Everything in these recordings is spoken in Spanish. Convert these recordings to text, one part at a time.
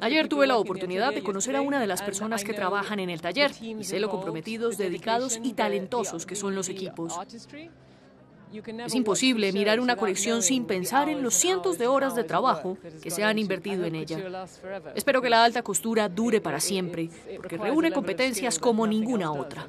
Ayer tuve la oportunidad de conocer a una de las personas que trabajan en el taller y sé lo comprometidos, dedicados y talentosos que son los equipos. Es imposible mirar una colección sin pensar en los cientos de horas de trabajo que se han invertido en ella. Espero que la alta costura dure para siempre, porque reúne competencias como ninguna otra.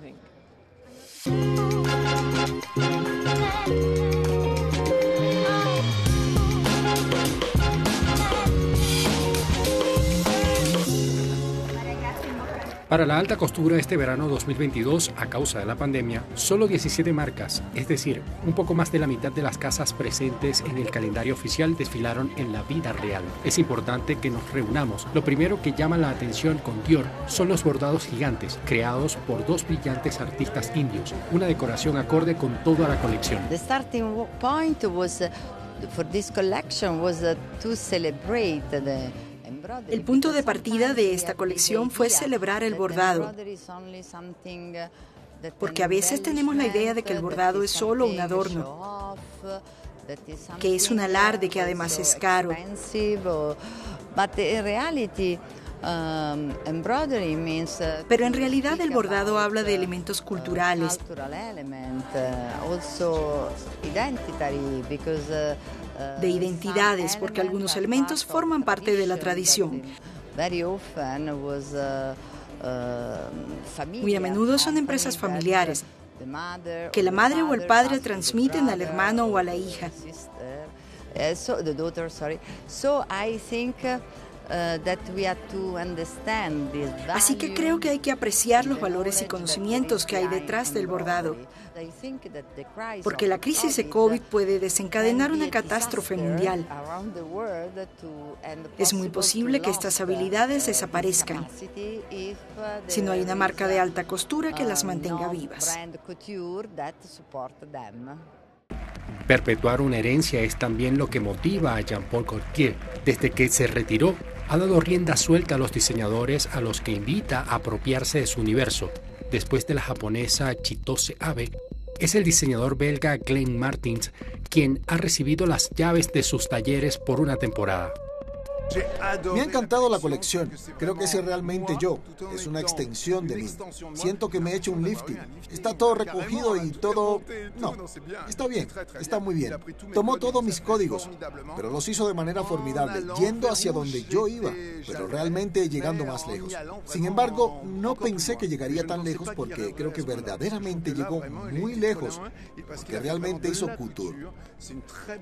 Para la alta costura este verano 2022, a causa de la pandemia, solo 17 marcas, es decir, un poco más de la mitad de las casas presentes en el calendario oficial desfilaron en la vida real. Es importante que nos reunamos. Lo primero que llama la atención con Dior son los bordados gigantes, creados por dos brillantes artistas indios, una decoración acorde con toda la colección. The starting point was for this collection was uh, to celebrate the el punto de partida de esta colección fue celebrar el bordado, porque a veces tenemos la idea de que el bordado es solo un adorno, que es un alarde que además es caro. Pero en realidad el bordado habla de elementos culturales, de identidades, porque algunos elementos forman parte de la tradición. Muy a menudo son empresas familiares, que la madre o el padre transmiten al hermano o a la hija. Así que creo que hay que apreciar los valores y conocimientos que hay detrás del bordado, porque la crisis de COVID puede desencadenar una catástrofe mundial. Es muy posible que estas habilidades desaparezcan si no hay una marca de alta costura que las mantenga vivas. Perpetuar una herencia es también lo que motiva a Jean-Paul Gaultier. Desde que se retiró, ha dado rienda suelta a los diseñadores a los que invita a apropiarse de su universo. Después de la japonesa Chitose Abe, es el diseñador belga Glenn Martins quien ha recibido las llaves de sus talleres por una temporada. Me ha encantado la colección. Creo que es realmente yo. Es una extensión de mí. Siento que me he hecho un lifting. Está todo recogido y todo... No, está bien, está muy bien. Tomó todos mis códigos, pero los hizo de manera formidable, yendo hacia donde yo iba, pero realmente llegando más lejos. Sin embargo, no pensé que llegaría tan lejos porque creo que verdaderamente llegó muy lejos, porque realmente hizo couture.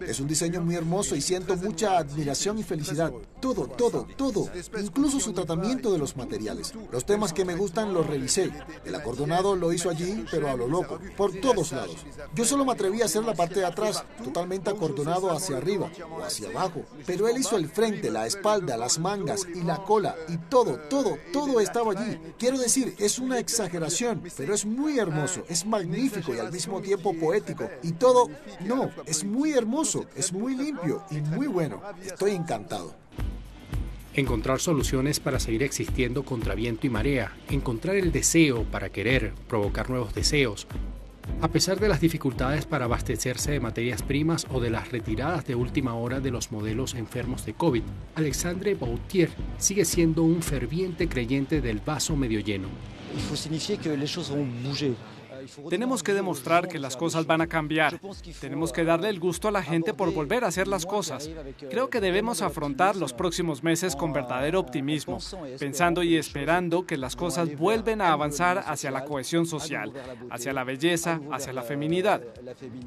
Es un diseño muy hermoso y siento mucha admiración y felicidad. Todo, todo, todo. Incluso su tratamiento de los materiales. Los temas que me gustan los revisé. El acordonado lo hizo allí, pero a lo loco, por todos lados. Yo solo me atreví a hacer la parte de atrás, totalmente acordonado hacia arriba o hacia abajo. Pero él hizo el frente, la espalda, las mangas y la cola. Y todo, todo, todo estaba allí. Quiero decir, es una exageración, pero es muy hermoso, es magnífico y al mismo tiempo poético. Y todo, no, es muy hermoso, es muy limpio y muy bueno. Estoy encantado encontrar soluciones para seguir existiendo contra viento y marea, encontrar el deseo para querer, provocar nuevos deseos. A pesar de las dificultades para abastecerse de materias primas o de las retiradas de última hora de los modelos enfermos de COVID, Alexandre Bautier sigue siendo un ferviente creyente del vaso medio lleno. Tenemos que demostrar que las cosas van a cambiar. Tenemos que darle el gusto a la gente por volver a hacer las cosas. Creo que debemos afrontar los próximos meses con verdadero optimismo, pensando y esperando que las cosas vuelven a avanzar hacia la cohesión social, hacia la belleza, hacia la feminidad.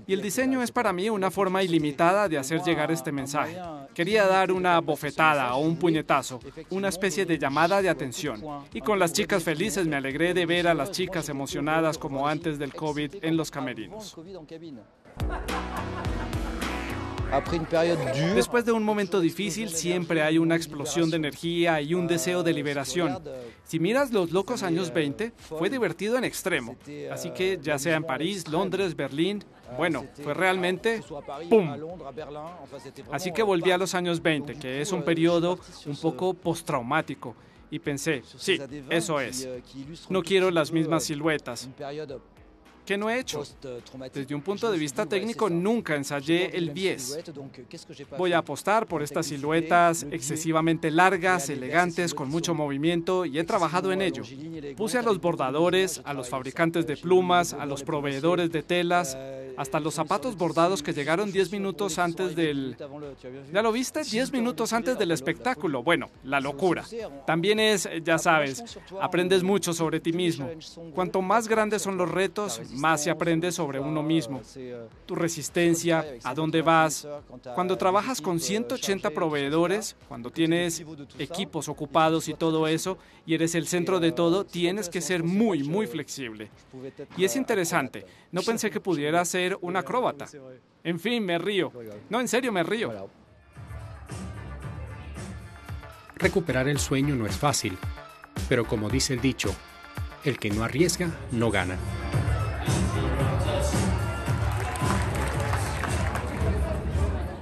Y el diseño es para mí una forma ilimitada de hacer llegar este mensaje. Quería dar una bofetada o un puñetazo, una especie de llamada de atención. Y con las chicas felices me alegré de ver a las chicas emocionadas como antes del COVID en los camerinos. Después de un momento difícil siempre hay una explosión de energía y un deseo de liberación. Si miras los locos años 20, fue divertido en extremo. Así que ya sea en París, Londres, Berlín, bueno, fue realmente ¡pum! Así que volví a los años 20, que es un periodo un poco postraumático y pensé, sí, eso es. No quiero las mismas siluetas. ¿Qué no he hecho? Desde un punto de vista técnico, nunca ensayé el bies. Voy a apostar por estas siluetas excesivamente largas, elegantes, con mucho movimiento, y he trabajado en ello. Puse a los bordadores, a los fabricantes de plumas, a los proveedores de telas, hasta los zapatos bordados que llegaron 10 minutos antes del... ¿Ya lo viste? 10 minutos antes del espectáculo. Bueno, la locura. También es, ya sabes, aprendes mucho sobre ti mismo. Cuanto más grandes son los retos, más se aprende sobre uno mismo. Tu resistencia, a dónde vas. Cuando trabajas con 180 proveedores, cuando tienes equipos ocupados y todo eso, y eres el centro de todo, tienes que ser muy, muy flexible. Y es interesante. No pensé que pudiera ser un acróbata. En fin, me río. No, en serio, me río. Recuperar el sueño no es fácil, pero como dice el dicho, el que no arriesga, no gana.